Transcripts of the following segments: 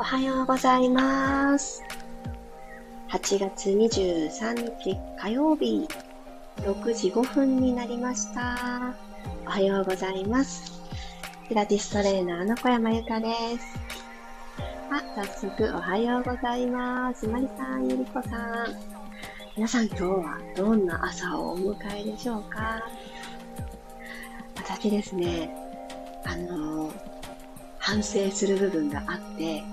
おはようございます。8月23日火曜日、6時5分になりました。おはようございます。ピラティストレーナーの小山由かです。あ、早速おはようございます。まりさん、ゆりこさん。皆さん今日はどんな朝をお迎えでしょうか？私ですね、あのー反省する部分があって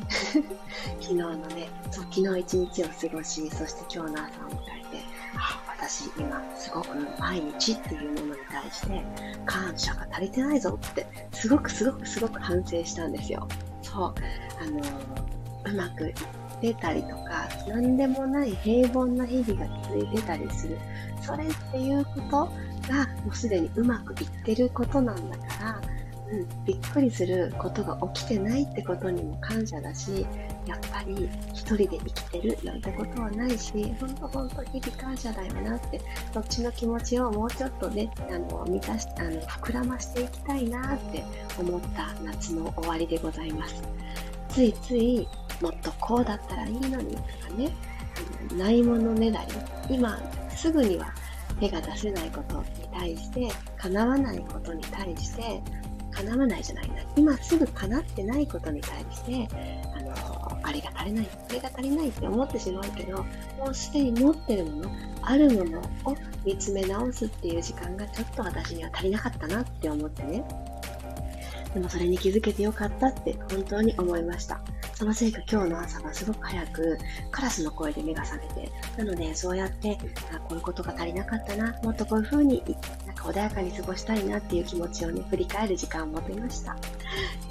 昨日のねそう昨日一日を過ごしそして今日の朝を迎えてあ私今すごく毎日っていうものに対して感謝が足りてないぞってすごくすごくすごく反省したんですよ。そうあのうまくいってたりとか何でもない平凡な日々が続いてたりする。それっていうことがもうすでにうまくいってることなんだからうん、びっくりすることが起きてないってことにも感謝だし、やっぱり一人で生きてるなんてことはないし、ほんとほんと日々感謝だよなって、そっちの気持ちをもうちょっとね、あの、満たし、あの、膨らましていきたいなって思った夏の終わりでございます。ついつい、もっとこうだったらいいのにとかね、ないものねだり、今すぐには手が出せないことに対して、叶わないことに対して、叶わないじゃないな。今すぐ叶ってないことに対して、あの、あれが足りない、これが足りないって思ってしまうけど、もうすでに持ってるもの、あるものを見つめ直すっていう時間がちょっと私には足りなかったなって思ってね。でもそれに気づけてよかったって本当に思いました。そのせいか今日の朝はすごく早くカラスの声で目が覚めて、なのでそうやってあこういうことが足りなかったな、もっとこういう風になんか穏やかに過ごしたいなっていう気持ちをね、振り返る時間を持てました。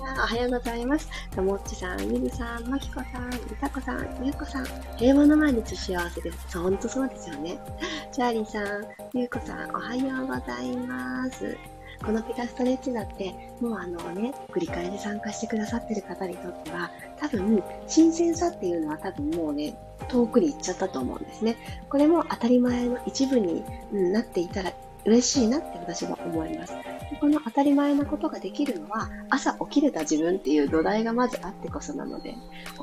おはようございます。ともっちさん、ゆずさん、まきこさん、みさこさん、ゆうこさん、平和の毎日幸せです。そう、ほんとそうですよね。チャーリーさん、ゆうこさん、おはようございます。このピタストレッチだって、もうあのね、繰り返し参加してくださってる方にとっては、多分、新鮮さっていうのは多分もうね、遠くに行っちゃったと思うんですね。これも当たり前の一部に、うん、なっていたら嬉しいなって私は思います。この当たり前なことができるのは、朝起きれた自分っていう土台がまずあってこそなので、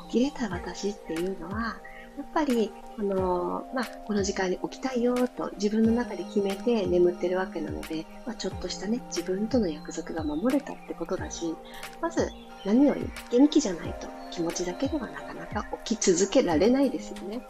起きれた私っていうのは、やっぱり、あのー、まあ、この時間に起きたいよと自分の中で決めて眠ってるわけなので、まあ、ちょっとしたね、自分との約束が守れたってことだし、まず何より元気じゃないと気持ちだけではなかなか起き続けられないですよね。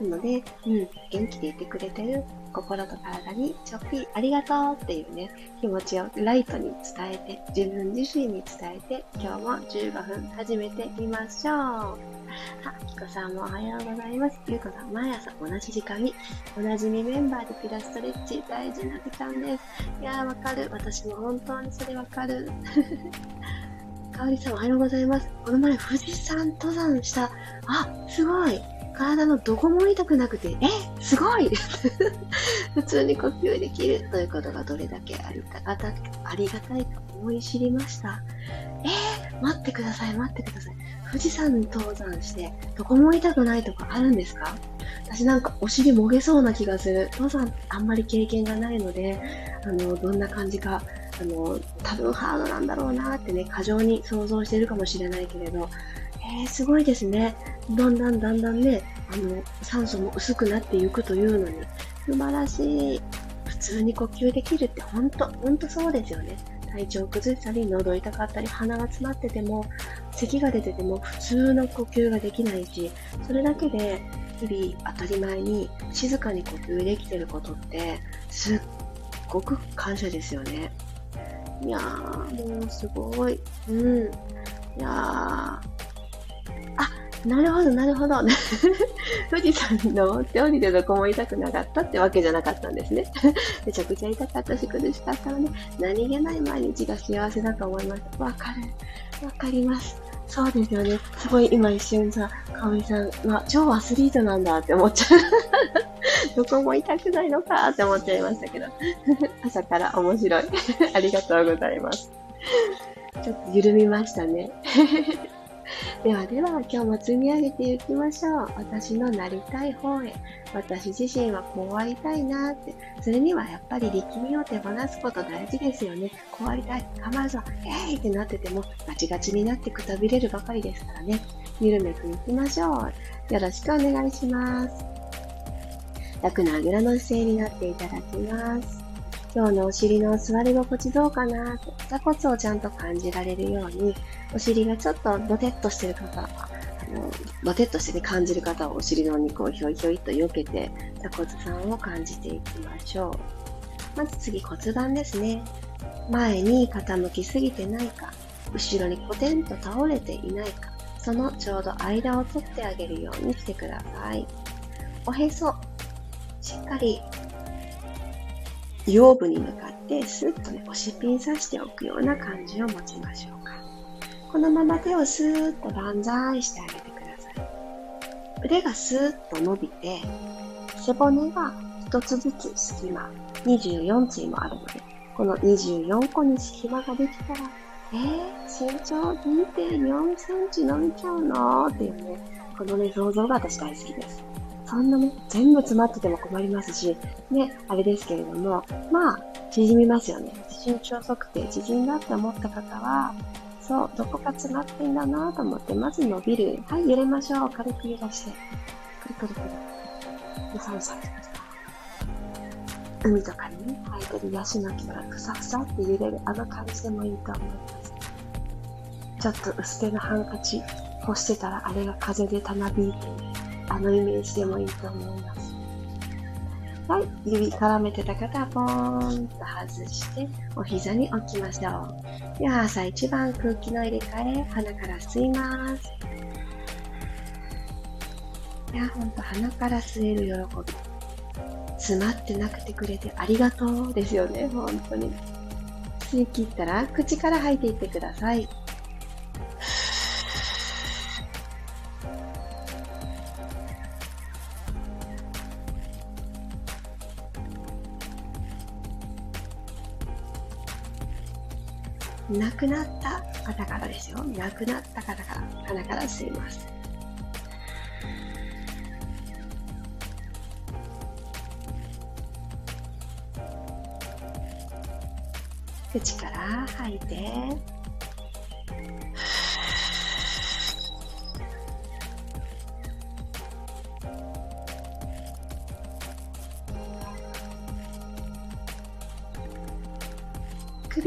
なので、うん、元気でいてくれてる心と体にちょっぴりありがとうっていうね、気持ちをライトに伝えて、自分自身に伝えて、今日も15分始めてみましょう。あ、きこさんもおはようございます。ゆうこさん、毎朝同じ時間に、おなじみメンバーでピラストレッチ、大事な時間です。いやー、わかる。私も本当にそれわかる。かおりさんおはようございます。この前富士山登山した。あ、すごい。体のどこも痛くなくて、え、すごい 普通に呼吸できるということがどれだけありがたありがたいか思い知りました。えー、待ってください、待ってください。富士山に登山して、どこも痛くないとかあるんですか？私なんかお尻もげそうな気がする。登山あんまり経験がないので、あの、どんな感じか、あの、多分ハードなんだろうなってね、過剰に想像してるかもしれないけれど、えー、すごいですね。だんだんだんだんね、あの、酸素も薄くなっていくというのに、素晴らしい。普通に呼吸できるって本当、本当そうですよね。体調を崩したり、喉痛かったり、鼻が詰まってても、咳が出てても普通の呼吸ができないし、それだけで日々当たり前に静かに呼吸できてることって、すっごく感謝ですよね。いやー、もうすごい。うん。いやー、なるほど、なるほど。富士山に登って降りてどこも痛くなかったってわけじゃなかったんですね。めちゃくちゃ痛かったし苦しかったので、何気ない毎日が幸せだと思います。わかる。わかります。そうですよね。すごい今一瞬さ、かおりさんは超アスリートなんだって思っちゃう。どこも痛くないのかって思っちゃいましたけど。朝から面白い。ありがとうございます。ちょっと緩みましたね。ではでは、今日も積み上げていきましょう。私のなりたい方へ。私自身はこうありたいなって。それにはやっぱり力みを手放すこと大事ですよね。こうありたい。頑張るぞ。えいってなってても、ガチガチになってくたびれるばかりですからね。緩めていきましょう。よろしくお願いします。楽なあぐらの姿勢になっていただきます。今日のお尻の座り心地どうかなと、座骨をちゃんと感じられるように、お尻がちょっとドテッとしてる方、あの、ドテッとしてね、感じる方はお尻のお肉をひょいひょいと避けて、座骨さんを感じていきましょう。まず次骨盤ですね。前に傾きすぎてないか、後ろにコテンと倒れていないか、そのちょうど間を取ってあげるようにしてください。おへそ、しっかり腰部に向かってスッとね、押しピン刺しておくような感じを持ちましょうか。このまま手をスーッと万歳してあげてください。腕がスーッと伸びて、背骨が一つずつ隙間、24対もあるので、この24個に隙間ができたら、えー、身長2.4センチ伸びちゃうのっていうね、このね、想像が私大好きです。そんなね、全部詰まってても困りますし、ね、あれですけれども、まあ、縮みますよね。身長測定縮んだって思った方は、そう、どこか詰まってんだなと思って、まず伸びる。はい、揺れましょう。軽く揺らして。くるくるくる。で、3歳海とかにね、生えてるヤシの木がふさふさって揺れるあの感じでもいいと思います。ちょっと薄手のハンカチ干してたらあれが風でたなびいてあのイメージでもいいと思います。はい、指絡めてた方はポーンと外してお膝に置きましょう。では朝一番空気の入れ替え、鼻から吸います。いや、ほんと鼻から吸える喜び。詰まってなくてくれてありがとうですよね、本当に。吸い切ったら口から吐いていってください。くなった方からですよ。亡くなった方から鼻から吸います。口から吐いて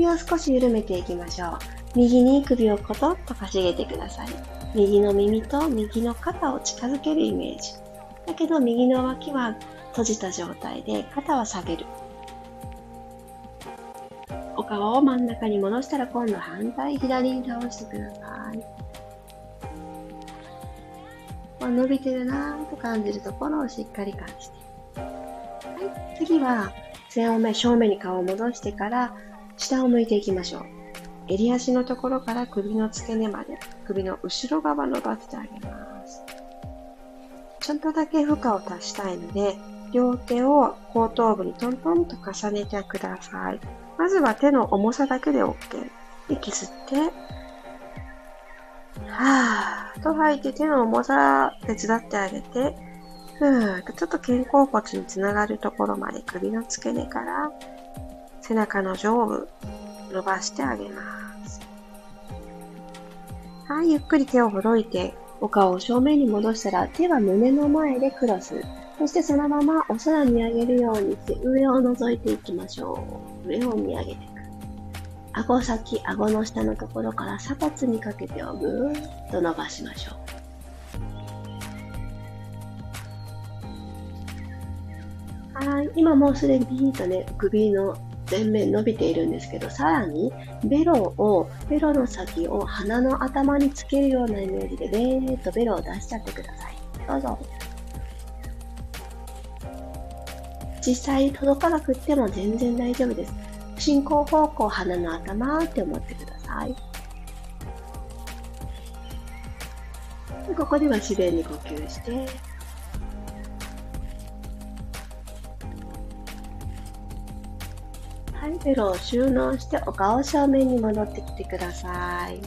を少し緩めていきましょう。右に首をコトッとかしげてください。右の耳と右の肩を近づけるイメージ。だけど右の脇は閉じた状態で肩は下げる。お顔を真ん中に戻したら今度反対左に倒してください。伸びてるなぁと感じるところをしっかり感じて。はい、次は背を正面に顔を戻してから下を向いていきましょう。襟足のところから首の付け根まで首の後ろ側伸ばしてあげます。ちょっとだけ負荷を足したいので、両手を後頭部にトントンと重ねてください。まずは手の重さだけで OK。息吸って、はぁーと吐いて手の重さ手伝ってあげて、ふーっとちょっと肩甲骨につながるところまで首の付け根から背中の上部伸ばしてあげます。はい、ゆっくり手をほどいて、お顔を正面に戻したら手は胸の前でクロス。そしてそのままお空見上げるようにして上を覗いていきましょう。上を見上げていく。顎先、顎の下のところから鎖骨にかけてをぐーっと伸ばしましょう。はい。今もうすでにビーッとね、首の前面伸びているんですけど、さらにベロを、ベロの先を鼻の頭につけるようなイメージで、ベーっとベロを出しちゃってください。どうぞ。実際届かなくっても全然大丈夫です。進行方向鼻の頭って思ってください。ここでは自然に呼吸して、はい、ベロを収納してお顔正面に戻ってきてください。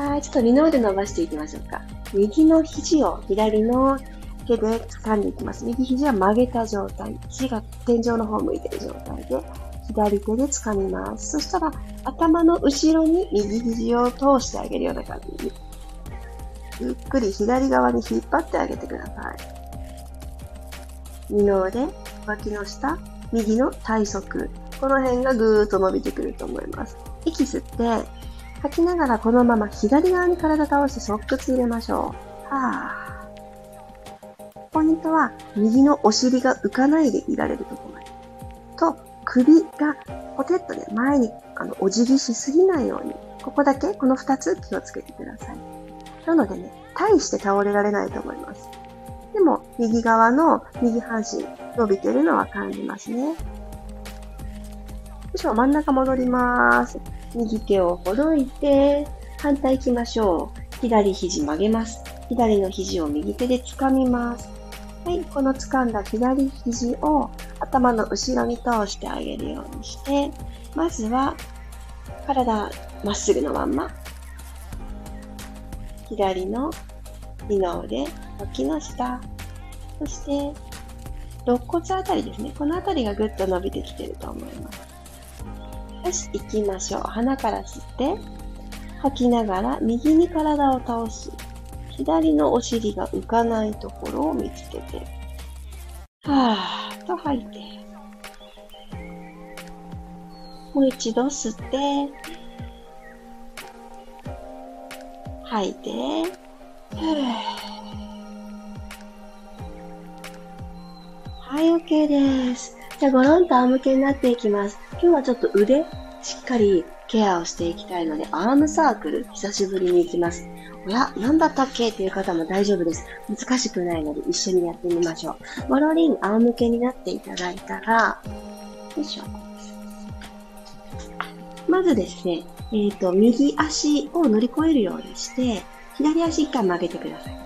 はい、ちょっと二の腕伸ばしていきましょうか。右の肘を左の手で掴んでいきます。右肘は曲げた状態。肘が天井の方向いてる状態で、左手で掴みます。そしたら、頭の後ろに右肘を通してあげるような感じに。ゆっくり左側に引っ張ってあげてください。二の腕、脇の下、右の体側。この辺がぐーっと伸びてくると思います。息吸って、吐きながらこのまま左側に体倒して側屈入れましょう。はぁ。ポイントは、右のお尻が浮かないでいられるところまで。と、首がポテッとね、前にあのお辞儀しすぎないように。ここだけ、この二つ気をつけてください。なのでね、大して倒れられないと思います。でも、右側の右半身伸びてるのは感じますね。しょ、真ん中戻ります。右手をほどいて、反対行きましょう。左肘曲げます。左の肘を右手で掴みます。はい、この掴んだ左肘を頭の後ろに通してあげるようにして、まずは体まっすぐのまんま。左の二の腕、脇の下、そして肋骨あたりですね。このあたりがぐっと伸びてきてると思います。よし、行きましょう。鼻から吸って、吐きながら右に体を倒す。左のお尻が浮かないところを見つけて、はーと吐いて、もう一度吸って、吐いて、はい、OK です。じゃあ、ごろんと仰向けになっていきます。今日はちょっと腕、しっかりケアをしていきたいので、アームサークル、久しぶりに行きます。おや、なんだったっけ？っていう方も大丈夫です。難しくないので、一緒にやってみましょう。ゴロリン、仰向けになっていただいたら、よいしょ。まずですね、えっ、ー、と、右足を乗り越えるようにして、左足一回曲げてください。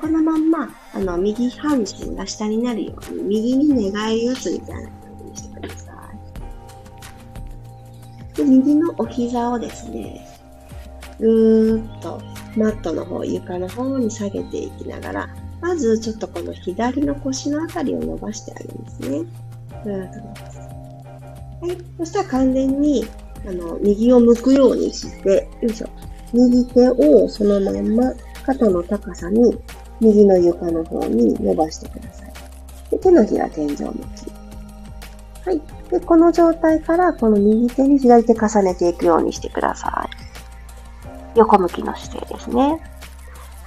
このまんま、あの、右半身が下になるように、右に寝返り打つみたいなで、右のお膝をですね、ぐーっとマットの方、床の方に下げていきながら、まずちょっとこの左の腰のあたりを伸ばしてあげますね。ぐーっと伸ばす。はい。そしたら完全に、あの、右を向くようにして、よいしょ。右手をそのまんま肩の高さに右の床の方に伸ばしてください。で手のひら天井向き。はい。で、この状態からこの右手に左手重ねていくようにしてください。横向きの姿勢ですね。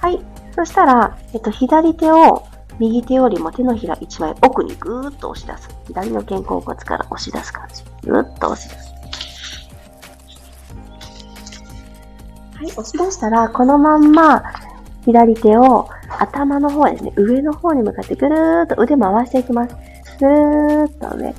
はい。そしたら、えっと、左手を右手よりも手のひら一枚奥にぐーっと押し出す。左の肩甲骨から押し出す感じ。ぐーっと押し出す。はい、押し出したら、このまんま、左手を頭の方ですね、上の方に向かってぐるーっと腕回していきます。ぐーっと上。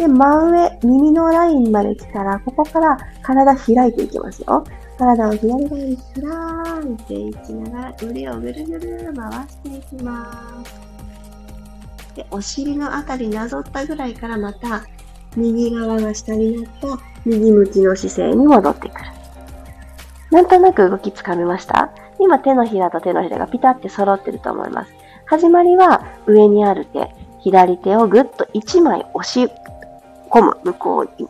で、真上、耳のラインまで来たら、ここから体開いていきますよ。体を左側に開いていきながら、腕をぐるぐる回していきます。で、お尻のあたりなぞったぐらいからまた、右側が下になった右向きの姿勢に戻ってくる。なんとなく動きつかみました？今手のひらと手のひらがピタって揃ってると思います。始まりは上にある手、左手をぐっと1枚押し込む、向こうに。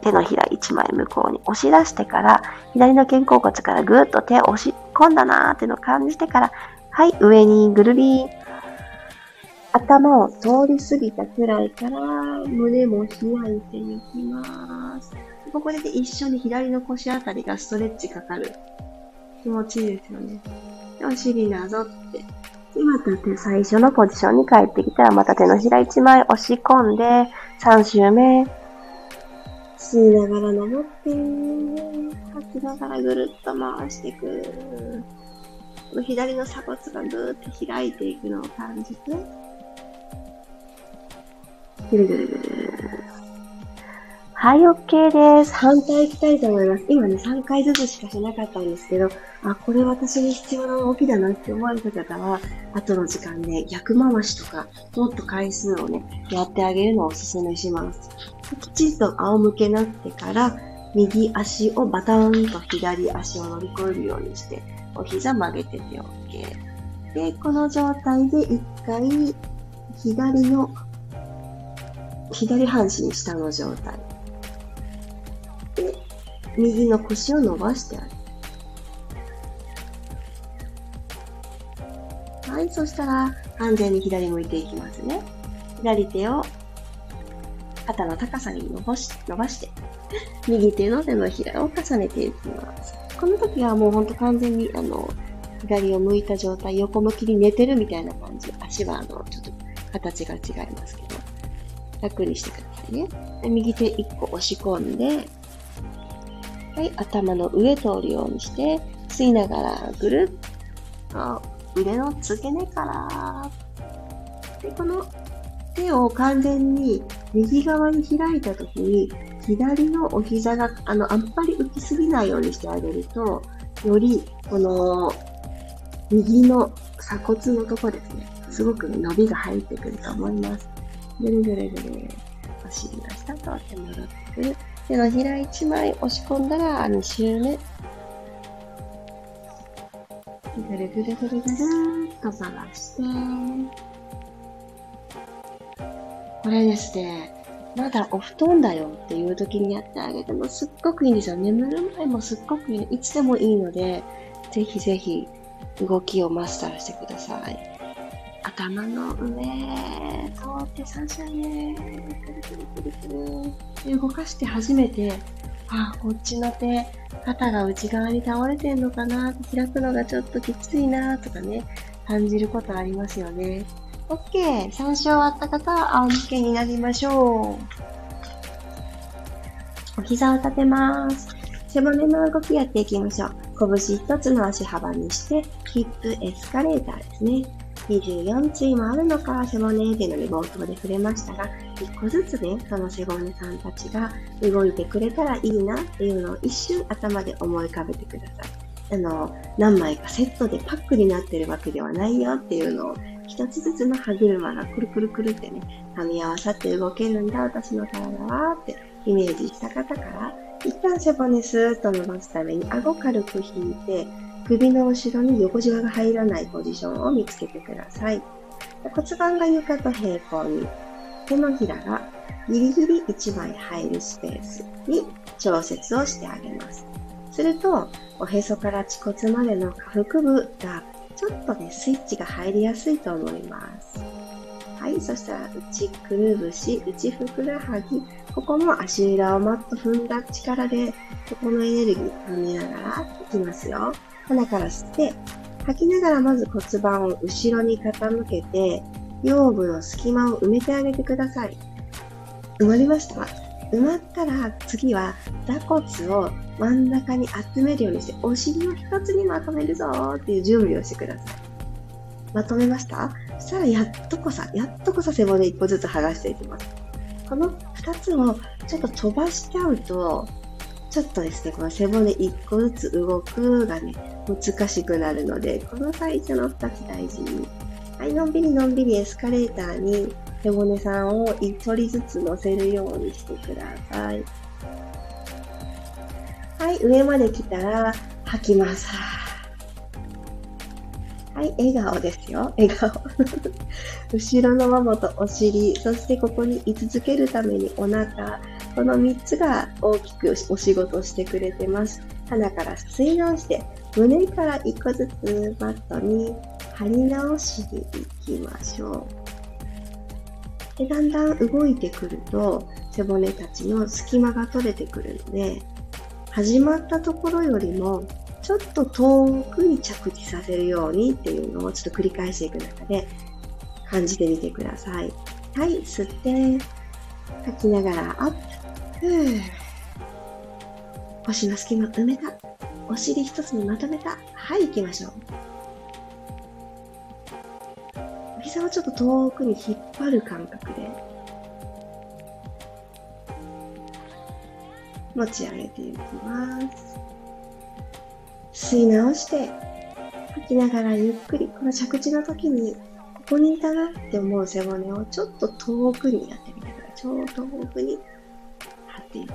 手のひら一枚向こうに押し出してから、左の肩甲骨からぐーっと手を押し込んだなーっていうのを感じてから、はい、上にぐるり頭を通り過ぎたくらいから、胸も開いていきます。ここで一緒に左の腰あたりがストレッチかかる。気持ちいいですよね。お尻なぞって。で、また手最初のポジションに帰ってきたら、また手のひら一枚押し込んで、3周目。吸いながら登って、吐きながらぐるっと回していく。左の鎖骨がぐーって開いていくのを感じて、ぐるぐるぐる。はい、OK です。反対行きたいと思います。今ね、3回ずつしかしなかったんですけど、あ、これ私に必要な動きだなって思われた方は、後の時間で逆回しとか、もっと回数をね、やってあげるのをお勧めします。きちんと仰向けになってから、右足をバターンと左足を乗り越えるようにして、お膝曲げてて OK。で、この状態で一回、左の、左半身下の状態。右の腰を伸ばしてあげる。はい、そしたら完全に左向いていきますね。左手を肩の高さに伸ばし伸ばして、右手の手のひらを重ねていきます。この時はもうほんと完全にあの左を向いた状態、横向きに寝てるみたいな感じ。足はあのちょっと形が違いますけど、楽にしてくださいね。右手1個押し込んで、はい、頭の上通るようにして、吸いながらぐるっと腕の付け根から、で、この手を完全に右側に開いたときに、左のお膝が、あの、あんまり浮きすぎないようにしてあげると、より、この、右の鎖骨のとこですね、すごく、伸びが入ってくると思います。ぐるぐるぐる、お尻の下と手戻ってくる。手のひら1枚押し込んだら2周目。ぐるぐるぐるぐるっと回して。これですね、まだお布団だよっていう時にやってあげてもすっごくいいんですよ。眠る前もすっごくいい。いつでもいいので、ぜひぜひ動きをマスターしてください。頭の上、通って三者ね、くるくるくるくる。動かして初めて、あ、こっちの手、肩が内側に倒れてんのかな、開くのがちょっときついな、とかね、感じることありますよね。OK。参照終わった方は仰向けになりましょう。お膝を立てます。背骨の動きやっていきましょう。拳一つの足幅にして、ヒップエスカレーターですね。24対もあるのか、背骨っていうのに冒頭で触れましたが、一個ずつね、その背骨さんたちが動いてくれたらいいなっていうのを一瞬頭で思い浮かべてください。あの、何枚かセットでパックになってるわけではないよっていうのを、一つずつの歯車がくるくるくるってね、噛み合わさって動けるんだ、私の体はってイメージした方から、一旦背骨スーッと伸ばすために顎軽く引いて、首の後ろに横じわが入らないポジションを見つけてください。骨盤が床と平行に、手のひらがギリギリ1枚入るスペースに調節をしてあげます。すると、おへそから恥骨までの下腹部がちょっとね、スイッチが入りやすいと思います。はい、そしたら内くるぶし、内ふくらはぎ、ここも足裏をマッと踏んだ力で、ここのエネルギー踏みながらいきますよ。鼻から吸って、吐きながらまず骨盤を後ろに傾けて、腰部の隙間を埋めてあげてください。埋まりました埋まったら次は座骨を真ん中に集めるようにしてお尻を一つにまとめるぞっていう準備をしてください。まとめました？そしたらやっとこさ、やっとこさ背骨一個ずつ剥がしていきます。この二つをちょっと飛ばしちゃうと、ちょっとですね、この背骨一個ずつ動くがね、難しくなるので、この最初の2つ大事に。はい、のんびりのんびりエスカレーターに背骨さんを1人ずつ乗せるようにしてください。はい、上まで来たら吐きます。はい、笑顔ですよ。笑顔。後ろのももとお尻、そしてここに居続けるためにお腹、この3つが大きくお仕事してくれてます。鼻から吸い直して、胸から1個ずつマットに貼り直しに行きましょう。でだんだん動いてくると背骨たちの隙間が取れてくるので始まったところよりもちょっと遠くに着地させるようにっていうのをちょっと繰り返していく中で感じてみてください。はい、吸って、吐きながらアップ。ふぅ。腰の隙間埋めた。お尻一つにまとめた。はい、行きましょう。膝をちょっと遠くに引っ張る感覚で持ち上げていきます。吸い直して、吐きながらゆっくり、この着地の時に、ここにいたなって思う背骨をちょっと遠くにやってみてください。ちょうど遠くにっていく。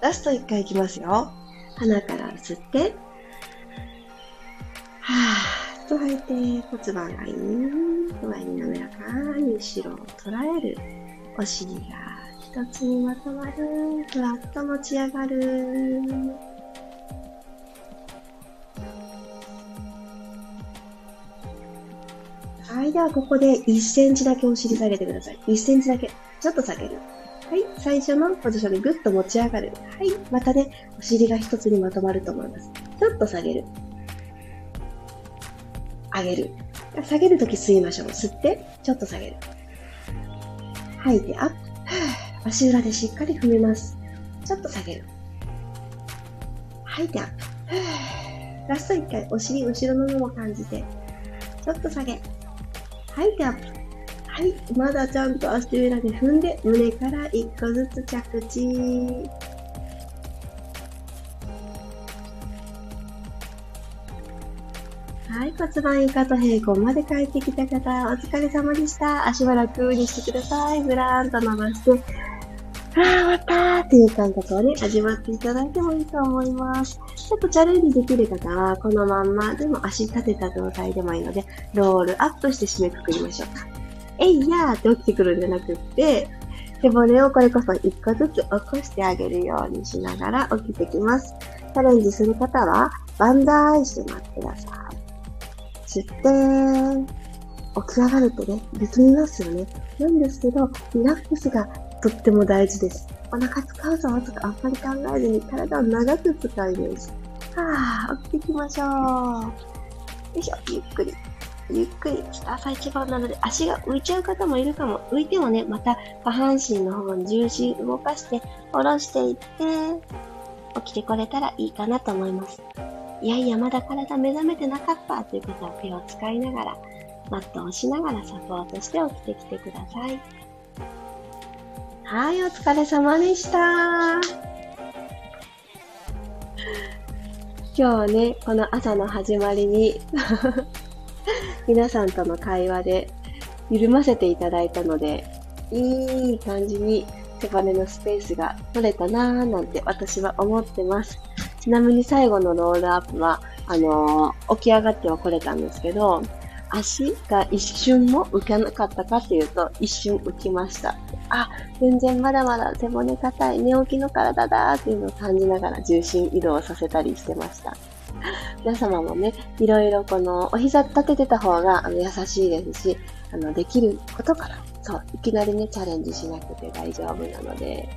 ラスト1回いきますよ。鼻から吸って、はーっと吐いて骨盤がいい前に滑らかに後ろを捉える。お尻が一つにまとまる。ふわっと持ち上がる。ではここで1センチだけお尻下げてください。1センチだけ。ちょっと下げる。はい。最初のポジションでぐっと持ち上がる。はい。またね、お尻が一つにまとまると思います。ちょっと下げる。上げる。下げるとき吸いましょう。吸って、ちょっと下げる。吐いて、アップ。足裏でしっかり踏みます。ちょっと下げる。吐いて、アップ。ラスト1回、お尻、後ろのもも感じて。ちょっと下げ。はいでは。はい。まだちゃんと足裏で踏んで、胸から1個ずつ着地。はい、骨盤以下と平行まで帰ってきた方、お疲れ様でした。足は楽にしてください。ぐらーんと伸ばして、あー、終わったーっていう感覚をね、味わっていただいてもいいと思います。ちょっとチャレンジできる方は、このまんまでも足立てた状態でもいいので、ロールアップして締めくくりましょうか。えいやーって起きてくるんじゃなくって、背骨をこれこそ一個ずつ起こしてあげるようにしながら起きてきます。チャレンジする方は、バンダーイして待ってください。吸って、起き上がるとね、力みますよね。なんですけど、リラックスがとっても大事です。お腹使うぞとかあんまり考えずに体を長く使うイメージ。はぁ、起きていきましょう。よいしょ、ゆっくり。ゆっくり、朝一番なので足が浮いちゃう方もいるかも。浮いてもね、また下半身の方に重心動かして、下ろしていって、起きてこれたらいいかなと思います。いやいや、まだ体目覚めてなかったという方は手を使いながら、マットをしながらサポートして起きてきてください。はい、お疲れ様でした。今日はね、この朝の始まりに 皆さんとの会話で緩ませていただいたので、いい感じに背骨のスペースが取れたなーなんて私は思ってます。ちなみに最後のロールアップは、あのー、起き上がっては来れたんですけど、足が一瞬も浮かなかったかっていうと、一瞬浮きました。あ、全然まだまだ背骨硬い、寝起きの体だっていうのを感じながら重心移動させたりしてました。皆様もね、いろいろこの、お膝立ててた方があの優しいですし、あの、できることから、そう、いきなりね、チャレンジしなくて大丈夫なので、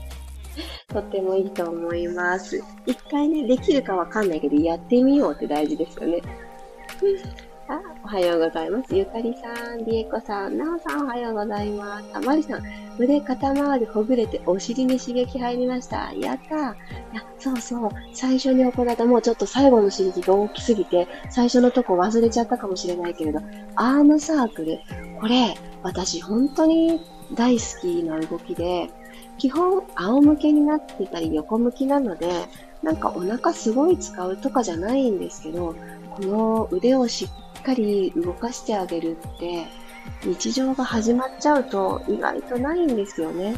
とってもいいと思います。一回ね、できるかわかんないけど、やってみようって大事ですよね。あ、おはようございます。ゆかりさん、りえこさん、なおさんおはようございます。あ、まりさん、腕肩周りほぐれてお尻に刺激入りました。やったー。いや、そうそう。最初に行ったもうちょっと最後の刺激が大きすぎて、最初のとこ忘れちゃったかもしれないけれど、アームサークル、これ、私本当に大好きな動きで、基本仰向けになってたり横向きなので、なんかお腹すごい使うとかじゃないんですけど、この腕をしっかり動かしてあげるって、日常が始まっちゃうと意外とないんですよね。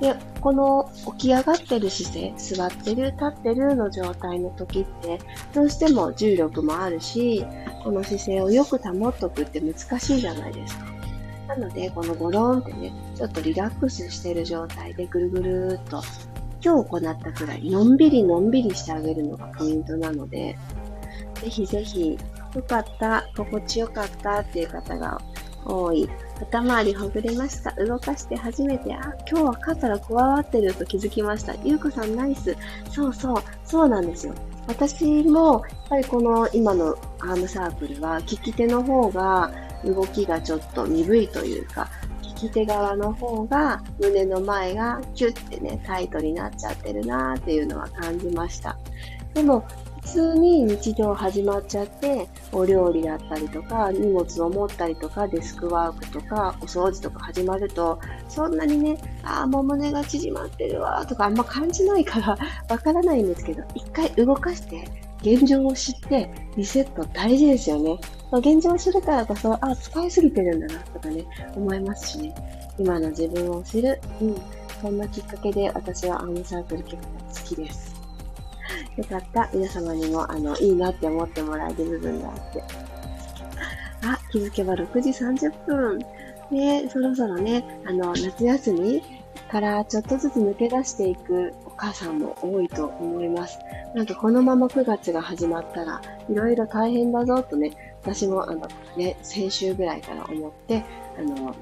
で、この起き上がってる姿勢、座ってる、立ってるの状態の時って、どうしても重力もあるし、この姿勢をよく保っとくって難しいじゃないですか。なので、このゴロンってね、ちょっとリラックスしてる状態でぐるぐるっと、今日行ったくらい、のんびりのんびりしてあげるのがポイントなので、ぜひぜひ、よかった、心地よかったっていう方が多い。肩周りほぐれました。動かして初めて、あ、今日は肩が加わわってると気づきました。ゆうこさんナイス。そうそう、そうなんですよ。私も、やっぱりこの今のアームサークルは、利き手の方が動きがちょっと鈍いというか、利き手側の方が胸の前がキュッてね、タイトになっちゃってるなーっていうのは感じました。でも、通に日常始まっちゃって、お料理だったりとか、荷物を持ったりとか、デスクワークとか、お掃除とか始まると、そんなにね、ああ、もう胸が縮まってるわ、とかあんま感じないからわからないんですけど、一回動かして、現状を知ってリセット大事ですよね。ま、現状を知るからこそ、あ、使いすぎてるんだなとかね、思いますしね。今の自分を知る。うん。そんなきっかけで私はアームサークル結構好きです。よかった。皆様にも、あの、いいなって思ってもらえる部分があって。あ、気づけば6時30分。ね、そろそろね、あの、夏休みからちょっとずつ抜け出していくお母さんも多いと思います。なんかこのまま9月が始まったら、いろいろ大変だぞとね、私もあの、ね、先週ぐらいから思って、あの、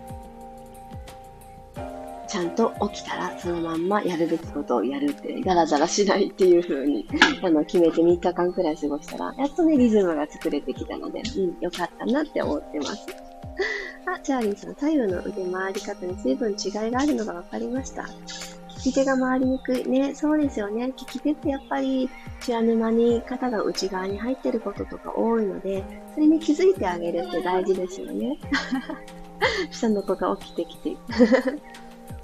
ちゃんと起きたらそのまんまやるべきことをやるって、ガラガラしないっていう風に、あの、決めて3日間くらい過ごしたら、やっとね、リズムが作れてきたので、うん、よかったなって思ってます。あ、チャーリーさん、左右の腕回り方に随分違いがあるのが分かりました。利き手が回りにくい。ね、そうですよね。利き手ってやっぱり、知らぬ間に肩が内側に入ってることとか多いので、それに気づいてあげるって大事ですよね。下の子が起きてきて。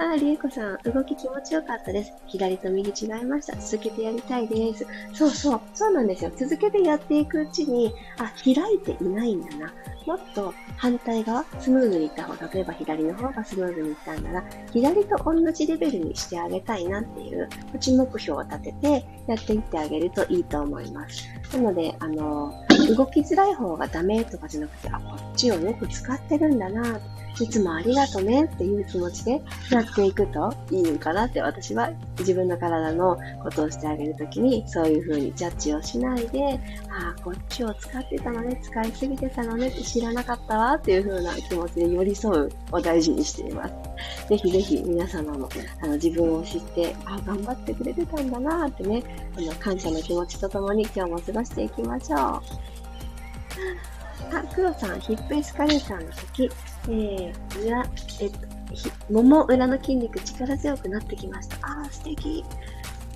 ああ、りえこさん、動き気持ちよかったです。左と右違いました。続けてやりたいです。そうそう、そうなんですよ。続けてやっていくうちに、あ、開いていないんだな。もっと反対側、スムーズにいった方、例えば左の方がスムーズにいったんなら、左と同じレベルにしてあげたいなっていう、プチ目標を立ててやっていってあげるといいと思います。なので、あの、動きづらい方がダメとかじゃなくて、あ、こっちをよく使ってるんだな、いつもありがとねっていう気持ちでっていくといいのかなって私は自分の体のことをしてあげるときにそういう風にジャッジをしないで、ああ、こっちを使ってたのね、使いすぎてたのねって知らなかったわっていう風な気持ちで寄り添うを大事にしています。ぜひぜひ皆様もあの自分を知って、ああ、頑張ってくれてたんだなってね、あの感謝の気持ちとともに今日も過ごしていきましょう。あ、黒さん、ヒップエスカレーターの先、えー、裏、えっと、もも裏の筋肉力強くなってきました。ああ、素敵。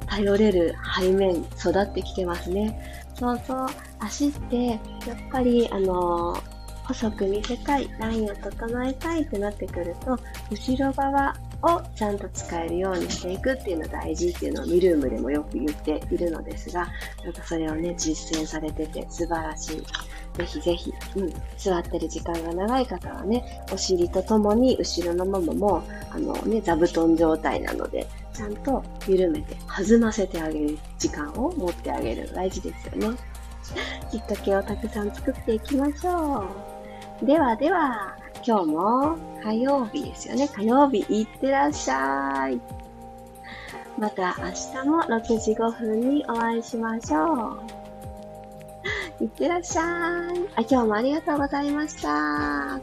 頼れる背面育ってきてますね。そうそう。足って、やっぱり、あのー、細く見せたい、ラインを整えたいってなってくると、後ろ側をちゃんと使えるようにしていくっていうのが大事っていうのをミルームでもよく言っているのですが、なんかそれをね、実践されてて素晴らしい。ぜひぜひ、うん、座ってる時間が長い方はね、お尻とともに後ろのももも、あのね、座布団状態なので、ちゃんと緩めて、弾ませてあげる時間を持ってあげる。大事ですよね。きっかけをたくさん作っていきましょう。ではでは、今日も火曜日ですよね。火曜日いってらっしゃい。また明日も6時5分にお会いしましょう。いってらっしゃい。あ、今日もありがとうございました。